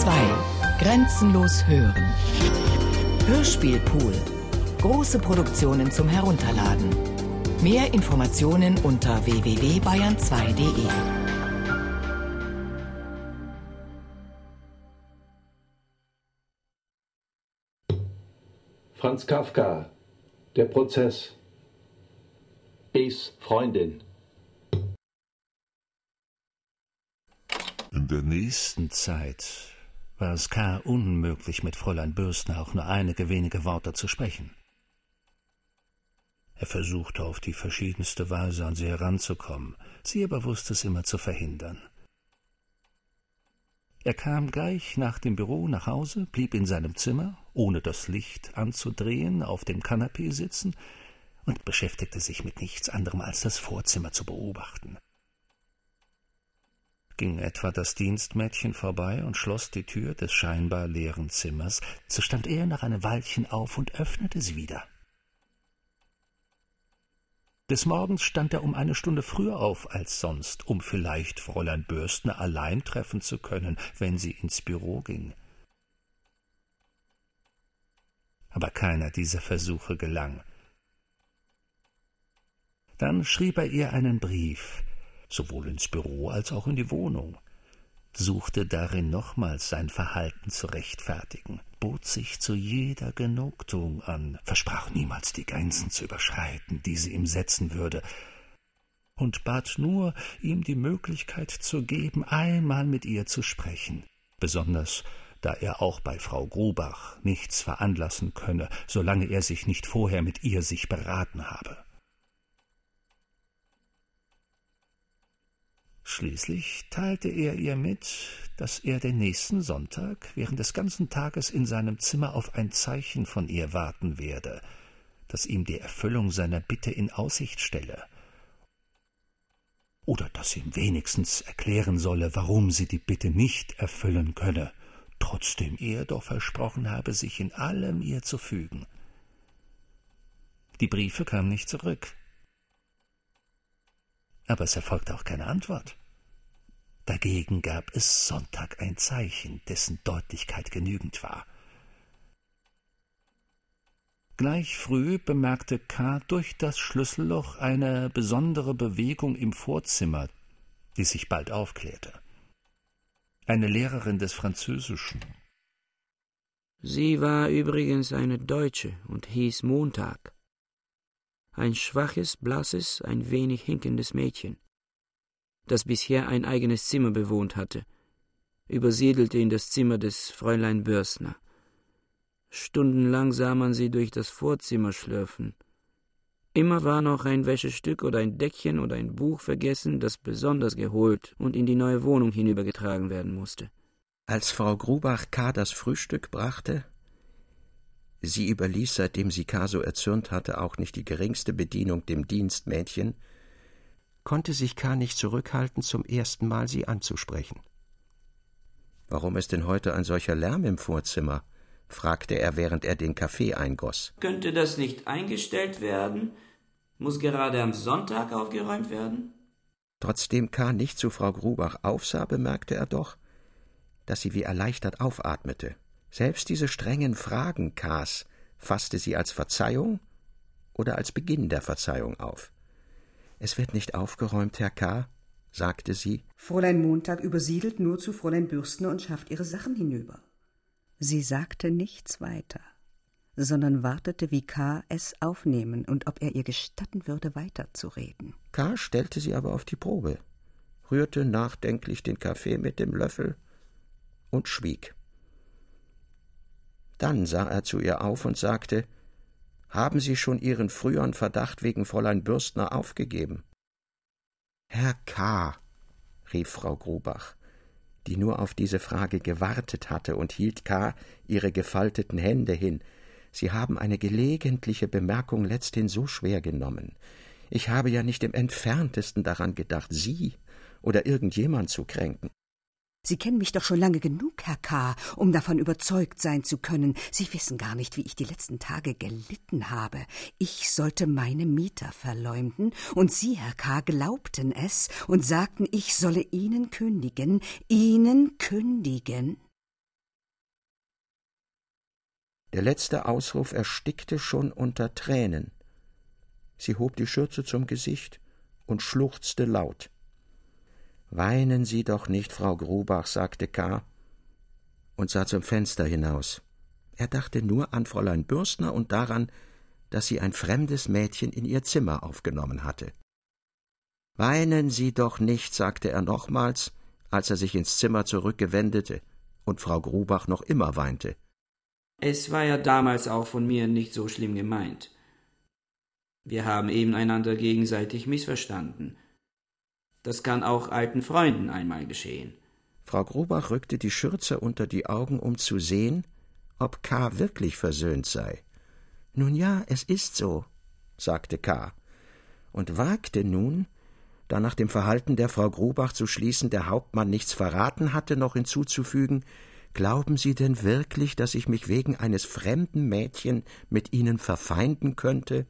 2. Grenzenlos hören. Hörspielpool. Große Produktionen zum Herunterladen. Mehr Informationen unter www.bayern2.de. Franz Kafka, der Prozess. Is Freundin. In der nächsten Zeit war es K. unmöglich, mit Fräulein Bürstner auch nur einige wenige Worte zu sprechen. Er versuchte auf die verschiedenste Weise an sie heranzukommen, sie aber wusste es immer zu verhindern. Er kam gleich nach dem Büro nach Hause, blieb in seinem Zimmer, ohne das Licht anzudrehen, auf dem Kanapee sitzen und beschäftigte sich mit nichts anderem als das Vorzimmer zu beobachten ging etwa das Dienstmädchen vorbei und schloss die Tür des scheinbar leeren Zimmers, so stand er nach einem Weilchen auf und öffnete sie wieder. Des Morgens stand er um eine Stunde früher auf als sonst, um vielleicht Fräulein Bürstner allein treffen zu können, wenn sie ins Büro ging. Aber keiner dieser Versuche gelang. Dann schrieb er ihr einen Brief, sowohl ins Büro als auch in die Wohnung, suchte darin nochmals sein Verhalten zu rechtfertigen, bot sich zu jeder Genugtuung an, versprach niemals die Grenzen zu überschreiten, die sie ihm setzen würde, und bat nur, ihm die Möglichkeit zu geben, einmal mit ihr zu sprechen, besonders da er auch bei Frau Grubach nichts veranlassen könne, solange er sich nicht vorher mit ihr sich beraten habe. Schließlich teilte er ihr mit, dass er den nächsten Sonntag während des ganzen Tages in seinem Zimmer auf ein Zeichen von ihr warten werde, das ihm die Erfüllung seiner Bitte in Aussicht stelle, oder das ihm wenigstens erklären solle, warum sie die Bitte nicht erfüllen könne, trotzdem er doch versprochen habe, sich in allem ihr zu fügen. Die Briefe kamen nicht zurück, aber es erfolgte auch keine Antwort. Dagegen gab es Sonntag ein Zeichen, dessen Deutlichkeit genügend war. Gleich früh bemerkte K. durch das Schlüsselloch eine besondere Bewegung im Vorzimmer, die sich bald aufklärte. Eine Lehrerin des Französischen. Sie war übrigens eine Deutsche und hieß Montag ein schwaches, blasses, ein wenig hinkendes Mädchen, das bisher ein eigenes Zimmer bewohnt hatte, übersiedelte in das Zimmer des Fräulein Börsner. Stundenlang sah man sie durch das Vorzimmer schlürfen. Immer war noch ein Wäschestück oder ein Deckchen oder ein Buch vergessen, das besonders geholt und in die neue Wohnung hinübergetragen werden musste. Als Frau Grubach K. das Frühstück brachte, Sie überließ, seitdem sie Caso erzürnt hatte, auch nicht die geringste Bedienung dem Dienstmädchen, konnte sich K. nicht zurückhalten, zum ersten Mal sie anzusprechen. Warum ist denn heute ein solcher Lärm im Vorzimmer? fragte er, während er den Kaffee eingoss. Könnte das nicht eingestellt werden? Muss gerade am Sonntag aufgeräumt werden? Trotzdem K. nicht zu Frau Grubach aufsah, bemerkte er doch, dass sie wie erleichtert aufatmete. Selbst diese strengen Fragen Ks fasste sie als Verzeihung oder als Beginn der Verzeihung auf. Es wird nicht aufgeräumt, Herr K., sagte sie. Fräulein Montag übersiedelt nur zu Fräulein Bürstner und schafft ihre Sachen hinüber. Sie sagte nichts weiter, sondern wartete, wie K. es aufnehmen und ob er ihr gestatten würde, weiterzureden. K. stellte sie aber auf die Probe, rührte nachdenklich den Kaffee mit dem Löffel und schwieg. Dann sah er zu ihr auf und sagte Haben Sie schon Ihren früheren Verdacht wegen Fräulein Bürstner aufgegeben? Herr K., rief Frau Grubach, die nur auf diese Frage gewartet hatte und hielt K. ihre gefalteten Hände hin. Sie haben eine gelegentliche Bemerkung letzthin so schwer genommen. Ich habe ja nicht im entferntesten daran gedacht, Sie oder irgendjemand zu kränken. Sie kennen mich doch schon lange genug, Herr K., um davon überzeugt sein zu können. Sie wissen gar nicht, wie ich die letzten Tage gelitten habe. Ich sollte meine Mieter verleumden, und Sie, Herr K., glaubten es und sagten, ich solle Ihnen kündigen, Ihnen kündigen. Der letzte Ausruf erstickte schon unter Tränen. Sie hob die Schürze zum Gesicht und schluchzte laut. Weinen Sie doch nicht, Frau Grubach, sagte K. und sah zum Fenster hinaus. Er dachte nur an Fräulein Bürstner und daran, dass sie ein fremdes Mädchen in ihr Zimmer aufgenommen hatte. Weinen Sie doch nicht, sagte er nochmals, als er sich ins Zimmer zurückgewendete und Frau Grubach noch immer weinte. Es war ja damals auch von mir nicht so schlimm gemeint. Wir haben eben einander gegenseitig missverstanden. Das kann auch alten Freunden einmal geschehen. Frau Grubach rückte die Schürze unter die Augen, um zu sehen, ob K. wirklich versöhnt sei. Nun ja, es ist so, sagte K. und wagte nun, da nach dem Verhalten der Frau Grubach zu schließen, der Hauptmann nichts verraten hatte, noch hinzuzufügen Glauben Sie denn wirklich, dass ich mich wegen eines fremden Mädchen mit Ihnen verfeinden könnte?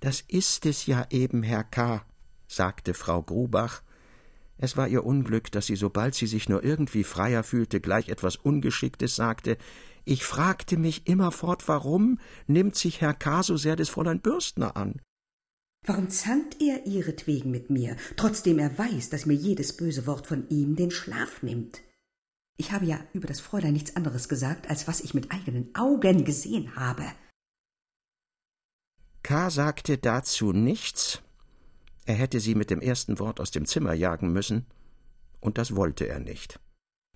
Das ist es ja eben, Herr K., sagte Frau Grubach. Es war ihr Unglück, dass sie, sobald sie sich nur irgendwie freier fühlte, gleich etwas Ungeschicktes sagte. Ich fragte mich immerfort, warum nimmt sich Herr K. so sehr des Fräulein Bürstner an? Warum zankt er ihretwegen mit mir, trotzdem er weiß, dass mir jedes böse Wort von ihm den Schlaf nimmt? Ich habe ja über das Fräulein nichts anderes gesagt, als was ich mit eigenen Augen gesehen habe. K. sagte dazu nichts. Er hätte sie mit dem ersten Wort aus dem Zimmer jagen müssen, und das wollte er nicht.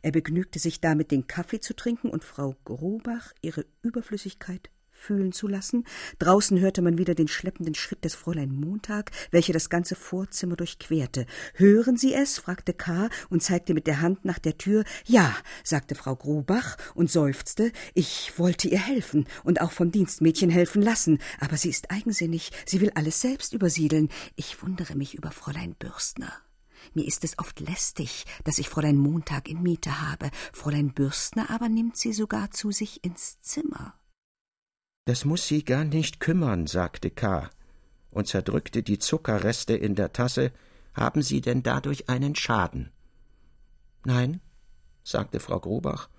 Er begnügte sich damit, den Kaffee zu trinken und Frau Grobach ihre Überflüssigkeit fühlen zu lassen. Draußen hörte man wieder den schleppenden Schritt des Fräulein Montag, welcher das ganze Vorzimmer durchquerte. Hören Sie es? fragte K. und zeigte mit der Hand nach der Tür. Ja, sagte Frau Grubach und seufzte. Ich wollte ihr helfen und auch vom Dienstmädchen helfen lassen, aber sie ist eigensinnig, sie will alles selbst übersiedeln. Ich wundere mich über Fräulein Bürstner. Mir ist es oft lästig, dass ich Fräulein Montag in Miete habe. Fräulein Bürstner aber nimmt sie sogar zu sich ins Zimmer. Das muss Sie gar nicht kümmern, sagte K. und zerdrückte die Zuckerreste in der Tasse. Haben Sie denn dadurch einen Schaden? Nein, sagte Frau Grobach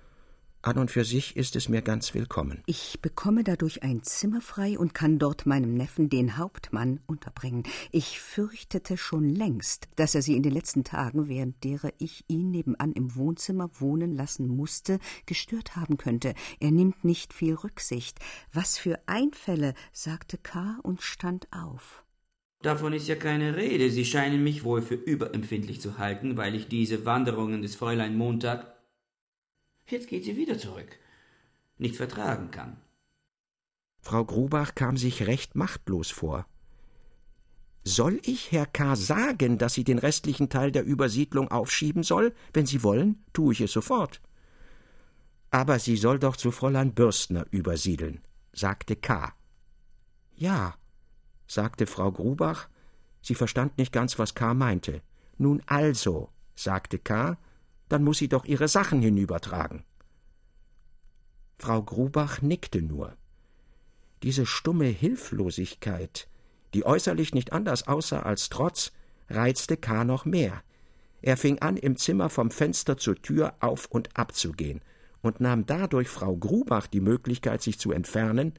an und für sich ist es mir ganz willkommen. Ich bekomme dadurch ein Zimmer frei und kann dort meinem Neffen, den Hauptmann, unterbringen. Ich fürchtete schon längst, dass er sie in den letzten Tagen, während derer ich ihn nebenan im Wohnzimmer wohnen lassen musste, gestört haben könnte. Er nimmt nicht viel Rücksicht. Was für Einfälle, sagte K. und stand auf. Davon ist ja keine Rede. Sie scheinen mich wohl für überempfindlich zu halten, weil ich diese Wanderungen des Fräulein Montag Jetzt geht sie wieder zurück. Nicht vertragen kann. Frau Grubach kam sich recht machtlos vor. Soll ich Herr K. sagen, dass sie den restlichen Teil der Übersiedlung aufschieben soll? Wenn Sie wollen, tue ich es sofort. Aber sie soll doch zu Fräulein Bürstner übersiedeln, sagte K. Ja, sagte Frau Grubach. Sie verstand nicht ganz, was K. meinte. Nun also, sagte K dann muss sie doch ihre Sachen hinübertragen. Frau Grubach nickte nur. Diese stumme Hilflosigkeit, die äußerlich nicht anders aussah als Trotz, reizte K. noch mehr. Er fing an, im Zimmer vom Fenster zur Tür auf und ab zu gehen und nahm dadurch Frau Grubach die Möglichkeit, sich zu entfernen,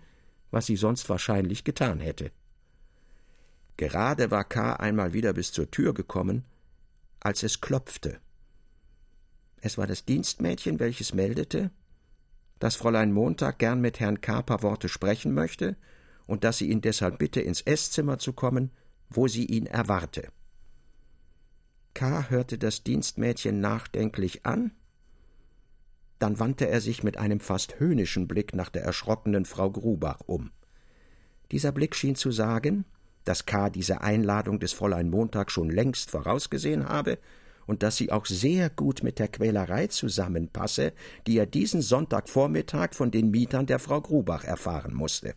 was sie sonst wahrscheinlich getan hätte. Gerade war K. einmal wieder bis zur Tür gekommen, als es klopfte. Es war das Dienstmädchen, welches meldete, dass Fräulein Montag gern mit Herrn K. paar Worte sprechen möchte und dass sie ihn deshalb bitte, ins Esszimmer zu kommen, wo sie ihn erwarte. K. hörte das Dienstmädchen nachdenklich an, dann wandte er sich mit einem fast höhnischen Blick nach der erschrockenen Frau Grubach um. Dieser Blick schien zu sagen, dass K. diese Einladung des Fräulein Montag schon längst vorausgesehen habe und dass sie auch sehr gut mit der Quälerei zusammenpasse, die er diesen Sonntagvormittag von den Mietern der Frau Grubach erfahren musste.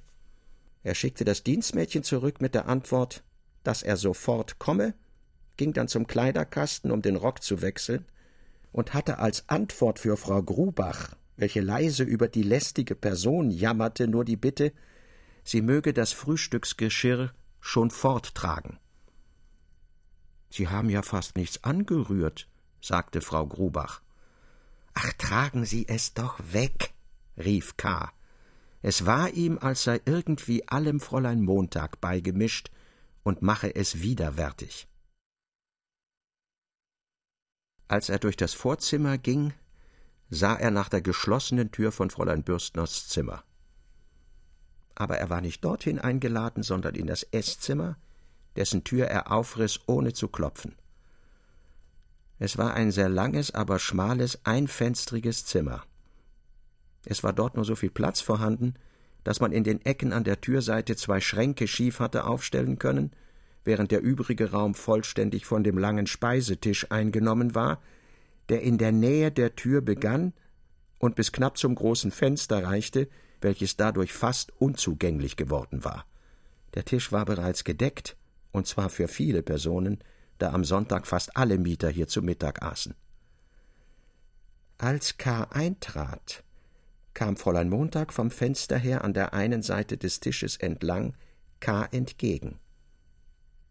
Er schickte das Dienstmädchen zurück mit der Antwort, dass er sofort komme, ging dann zum Kleiderkasten, um den Rock zu wechseln, und hatte als Antwort für Frau Grubach, welche leise über die lästige Person jammerte, nur die Bitte, sie möge das Frühstücksgeschirr schon forttragen. Sie haben ja fast nichts angerührt, sagte Frau Grubach. Ach, tragen Sie es doch weg, rief K. Es war ihm, als sei irgendwie allem Fräulein Montag beigemischt und mache es widerwärtig. Als er durch das Vorzimmer ging, sah er nach der geschlossenen Tür von Fräulein Bürstners Zimmer. Aber er war nicht dorthin eingeladen, sondern in das Esszimmer, dessen Tür er aufriss, ohne zu klopfen. Es war ein sehr langes, aber schmales, einfenstriges Zimmer. Es war dort nur so viel Platz vorhanden, dass man in den Ecken an der Türseite zwei Schränke schief hatte aufstellen können, während der übrige Raum vollständig von dem langen Speisetisch eingenommen war, der in der Nähe der Tür begann und bis knapp zum großen Fenster reichte, welches dadurch fast unzugänglich geworden war. Der Tisch war bereits gedeckt, und zwar für viele Personen, da am Sonntag fast alle Mieter hier zu Mittag aßen. Als K. eintrat, kam Fräulein Montag vom Fenster her an der einen Seite des Tisches entlang K. entgegen.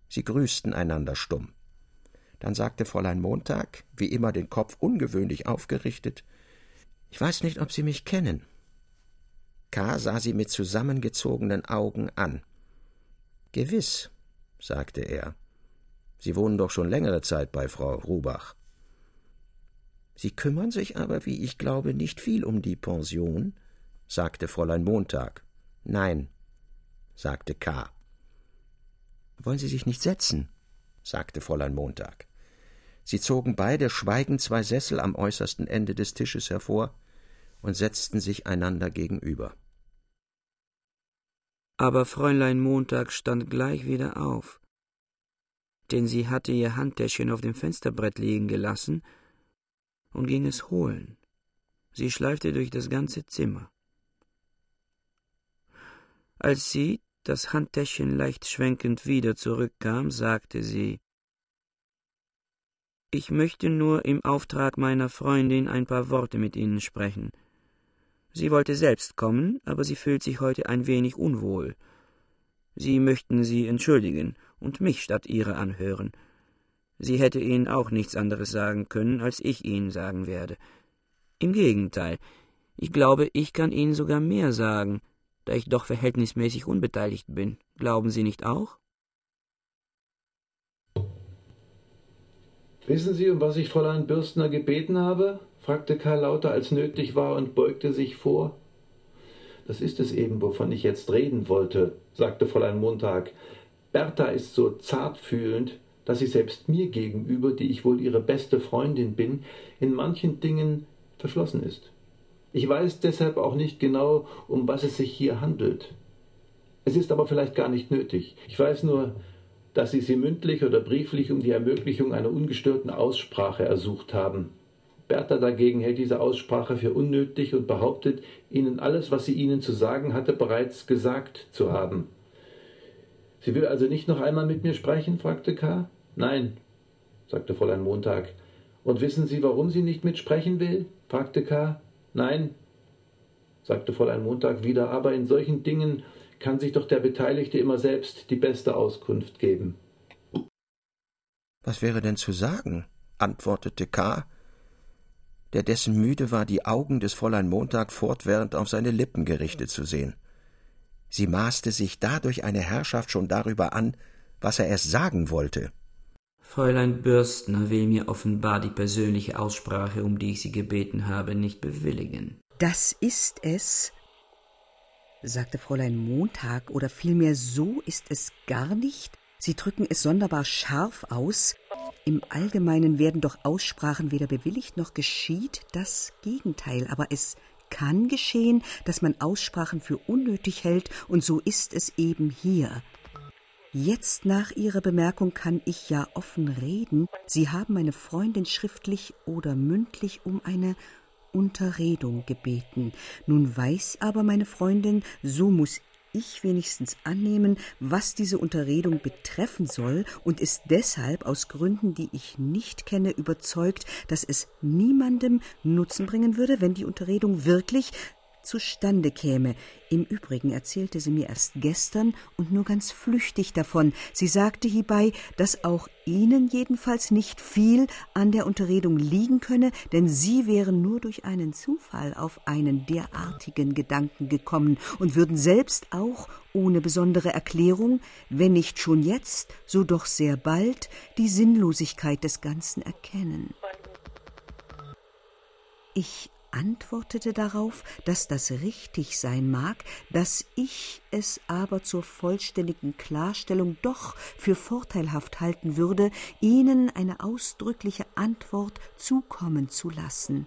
Sie grüßten einander stumm. Dann sagte Fräulein Montag, wie immer den Kopf ungewöhnlich aufgerichtet Ich weiß nicht, ob Sie mich kennen. K. sah sie mit zusammengezogenen Augen an. Gewiss, sagte er. Sie wohnen doch schon längere Zeit bei Frau Rubach. Sie kümmern sich aber, wie ich glaube, nicht viel um die Pension, sagte Fräulein Montag. Nein, sagte K. Wollen Sie sich nicht setzen? sagte Fräulein Montag. Sie zogen beide schweigend zwei Sessel am äußersten Ende des Tisches hervor und setzten sich einander gegenüber. Aber Fräulein Montag stand gleich wieder auf, denn sie hatte ihr Handtäschchen auf dem Fensterbrett liegen gelassen und ging es holen. Sie schleifte durch das ganze Zimmer. Als sie, das Handtäschchen leicht schwenkend wieder zurückkam, sagte sie Ich möchte nur im Auftrag meiner Freundin ein paar Worte mit Ihnen sprechen. Sie wollte selbst kommen, aber sie fühlt sich heute ein wenig unwohl. Sie möchten sie entschuldigen und mich statt ihrer anhören. Sie hätte Ihnen auch nichts anderes sagen können, als ich Ihnen sagen werde. Im Gegenteil, ich glaube, ich kann Ihnen sogar mehr sagen, da ich doch verhältnismäßig unbeteiligt bin. Glauben Sie nicht auch? Wissen Sie, um was ich Fräulein Bürstner gebeten habe? Fragte Karl lauter als nötig war und beugte sich vor. Das ist es eben, wovon ich jetzt reden wollte, sagte Fräulein Montag. Bertha ist so zartfühlend, dass sie selbst mir gegenüber, die ich wohl ihre beste Freundin bin, in manchen Dingen verschlossen ist. Ich weiß deshalb auch nicht genau, um was es sich hier handelt. Es ist aber vielleicht gar nicht nötig. Ich weiß nur, dass Sie sie mündlich oder brieflich um die Ermöglichung einer ungestörten Aussprache ersucht haben. Bertha dagegen hält diese Aussprache für unnötig und behauptet, Ihnen alles, was sie Ihnen zu sagen hatte, bereits gesagt zu haben. Sie will also nicht noch einmal mit mir sprechen? fragte K. Nein, sagte Fräulein Montag. Und wissen Sie, warum sie nicht mitsprechen will? fragte K. Nein, sagte Fräulein Montag wieder, aber in solchen Dingen kann sich doch der Beteiligte immer selbst die beste Auskunft geben. Was wäre denn zu sagen? antwortete K., der dessen müde war, die Augen des Fräulein Montag fortwährend auf seine Lippen gerichtet zu sehen. Sie maßte sich dadurch eine Herrschaft schon darüber an, was er erst sagen wollte. Fräulein Bürstner will mir offenbar die persönliche Aussprache, um die ich Sie gebeten habe, nicht bewilligen. Das ist es, sagte Fräulein Montag, oder vielmehr so ist es gar nicht. Sie drücken es sonderbar scharf aus. Im Allgemeinen werden doch Aussprachen weder bewilligt noch geschieht das Gegenteil, aber es kann geschehen, dass man Aussprachen für unnötig hält, und so ist es eben hier. Jetzt nach Ihrer Bemerkung kann ich ja offen reden. Sie haben meine Freundin schriftlich oder mündlich um eine Unterredung gebeten. Nun weiß aber meine Freundin, so muss ich wenigstens annehmen, was diese Unterredung betreffen soll und ist deshalb aus Gründen, die ich nicht kenne, überzeugt, dass es niemandem Nutzen bringen würde, wenn die Unterredung wirklich zustande käme. Im Übrigen erzählte sie mir erst gestern und nur ganz flüchtig davon. Sie sagte hierbei, dass auch Ihnen jedenfalls nicht viel an der Unterredung liegen könne, denn Sie wären nur durch einen Zufall auf einen derartigen Gedanken gekommen und würden selbst auch ohne besondere Erklärung, wenn nicht schon jetzt, so doch sehr bald, die Sinnlosigkeit des Ganzen erkennen. Ich antwortete darauf, dass das richtig sein mag, dass ich es aber zur vollständigen Klarstellung doch für vorteilhaft halten würde, Ihnen eine ausdrückliche Antwort zukommen zu lassen.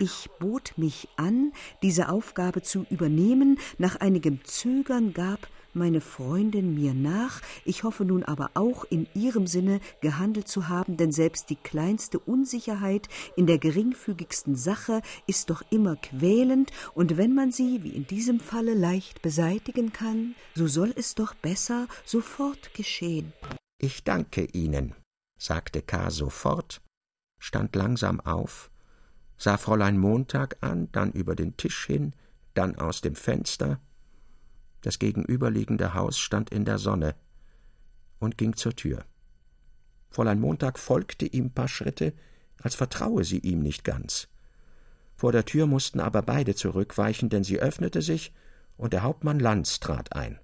Ich bot mich an, diese Aufgabe zu übernehmen, nach einigem Zögern gab meine Freundin mir nach, ich hoffe nun aber auch in ihrem Sinne gehandelt zu haben, denn selbst die kleinste Unsicherheit in der geringfügigsten Sache ist doch immer quälend, und wenn man sie, wie in diesem Falle, leicht beseitigen kann, so soll es doch besser sofort geschehen. Ich danke Ihnen, sagte K. sofort, stand langsam auf, sah Fräulein Montag an, dann über den Tisch hin, dann aus dem Fenster, das gegenüberliegende Haus stand in der Sonne und ging zur Tür. Fräulein Montag folgte ihm paar Schritte, als vertraue sie ihm nicht ganz. Vor der Tür mussten aber beide zurückweichen, denn sie öffnete sich und der Hauptmann Lanz trat ein.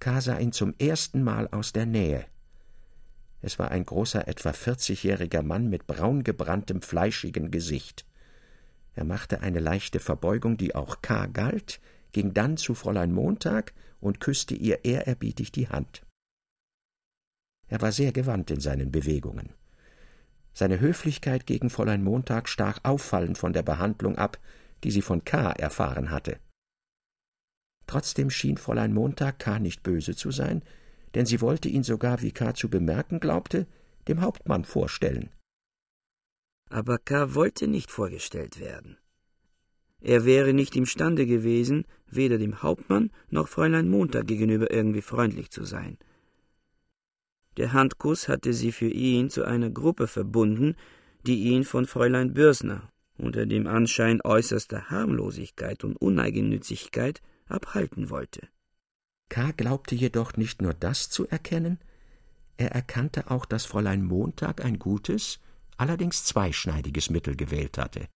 K. sah ihn zum ersten Mal aus der Nähe. Es war ein großer, etwa vierzigjähriger Mann mit braungebranntem, fleischigen Gesicht. Er machte eine leichte Verbeugung, die auch K. galt, ging dann zu Fräulein Montag und küsste ihr ehrerbietig die Hand. Er war sehr gewandt in seinen Bewegungen. Seine Höflichkeit gegen Fräulein Montag stach auffallend von der Behandlung ab, die sie von K. erfahren hatte. Trotzdem schien Fräulein Montag K. nicht böse zu sein, denn sie wollte ihn sogar, wie K. zu bemerken glaubte, dem Hauptmann vorstellen. Aber K. wollte nicht vorgestellt werden. Er wäre nicht imstande gewesen, weder dem Hauptmann noch Fräulein Montag gegenüber irgendwie freundlich zu sein. Der Handkuss hatte sie für ihn zu einer Gruppe verbunden, die ihn von Fräulein Bürsner unter dem Anschein äußerster Harmlosigkeit und Uneigennützigkeit abhalten wollte. K. glaubte jedoch nicht nur das zu erkennen, er erkannte auch, dass Fräulein Montag ein gutes, allerdings zweischneidiges Mittel gewählt hatte.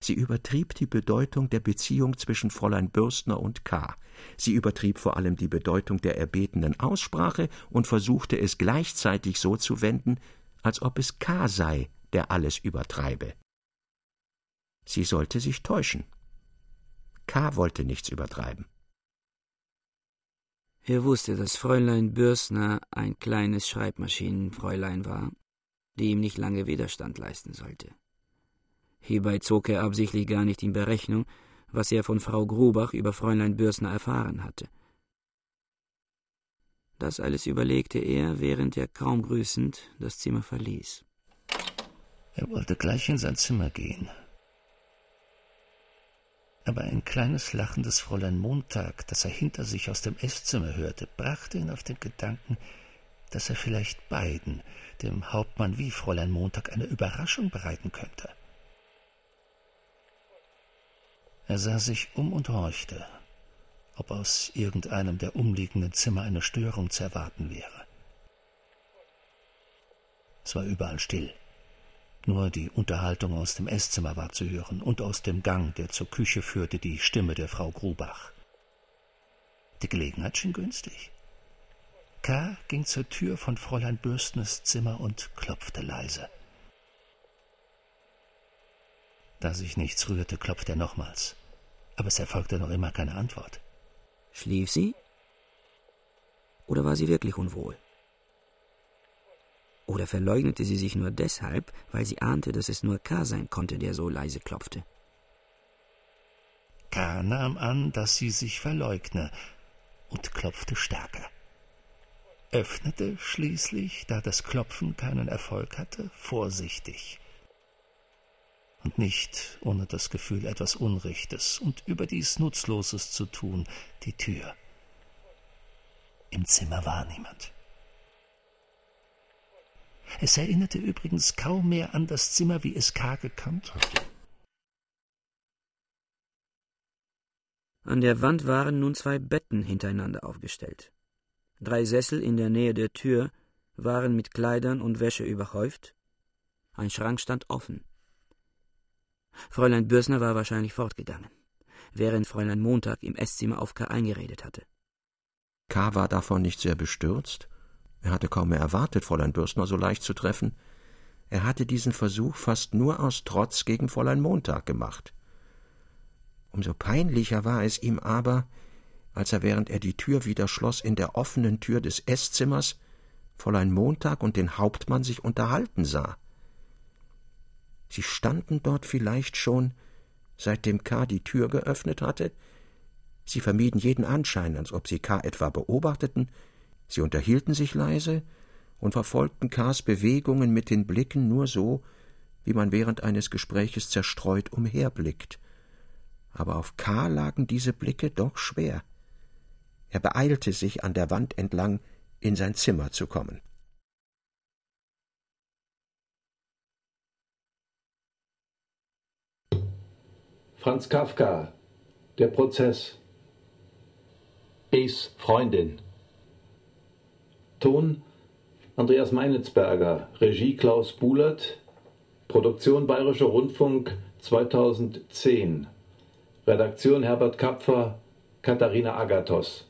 Sie übertrieb die Bedeutung der Beziehung zwischen Fräulein Bürstner und K. Sie übertrieb vor allem die Bedeutung der erbetenen Aussprache und versuchte es gleichzeitig so zu wenden, als ob es K. sei, der alles übertreibe. Sie sollte sich täuschen. K. wollte nichts übertreiben. Er wusste, dass Fräulein Bürstner ein kleines Schreibmaschinenfräulein war, die ihm nicht lange Widerstand leisten sollte. Hierbei zog er absichtlich gar nicht in Berechnung, was er von Frau Grubach über Fräulein Bürsner erfahren hatte. Das alles überlegte er, während er kaum grüßend das Zimmer verließ. Er wollte gleich in sein Zimmer gehen. Aber ein kleines lachendes Fräulein Montag, das er hinter sich aus dem Esszimmer hörte, brachte ihn auf den Gedanken, dass er vielleicht beiden, dem Hauptmann wie Fräulein Montag, eine Überraschung bereiten könnte. Er sah sich um und horchte, ob aus irgendeinem der umliegenden Zimmer eine Störung zu erwarten wäre. Es war überall still. Nur die Unterhaltung aus dem Esszimmer war zu hören und aus dem Gang, der zur Küche führte, die Stimme der Frau Grubach. Die Gelegenheit schien günstig. K. ging zur Tür von Fräulein Bürstners Zimmer und klopfte leise. Da sich nichts rührte, klopfte er nochmals. Aber es erfolgte noch immer keine Antwort. Schlief sie? Oder war sie wirklich unwohl? Oder verleugnete sie sich nur deshalb, weil sie ahnte, dass es nur K sein konnte, der so leise klopfte? K nahm an, dass sie sich verleugne und klopfte stärker. Öffnete schließlich, da das Klopfen keinen Erfolg hatte, vorsichtig und nicht ohne das Gefühl, etwas Unrechtes und überdies Nutzloses zu tun, die Tür. Im Zimmer war niemand. Es erinnerte übrigens kaum mehr an das Zimmer, wie es K. gekannt hatte. An der Wand waren nun zwei Betten hintereinander aufgestellt. Drei Sessel in der Nähe der Tür waren mit Kleidern und Wäsche überhäuft. Ein Schrank stand offen. Fräulein Bürsner war wahrscheinlich fortgegangen, während Fräulein Montag im Esszimmer auf K. eingeredet hatte. K. war davon nicht sehr bestürzt. Er hatte kaum mehr erwartet, Fräulein Bürstner so leicht zu treffen. Er hatte diesen Versuch fast nur aus Trotz gegen Fräulein Montag gemacht. Umso peinlicher war es ihm aber, als er, während er die Tür wieder schloss, in der offenen Tür des Eßzimmers Fräulein Montag und den Hauptmann sich unterhalten sah. Sie standen dort vielleicht schon, seitdem K. die Tür geöffnet hatte. Sie vermieden jeden Anschein, als ob sie K. etwa beobachteten. Sie unterhielten sich leise und verfolgten K.s Bewegungen mit den Blicken nur so, wie man während eines Gespräches zerstreut umherblickt. Aber auf K. lagen diese Blicke doch schwer. Er beeilte sich, an der Wand entlang in sein Zimmer zu kommen. Franz Kafka, Der Prozess. Es Freundin. Ton Andreas Meinitzberger, Regie Klaus Buhlert, Produktion Bayerischer Rundfunk 2010. Redaktion Herbert Kapfer, Katharina Agathos.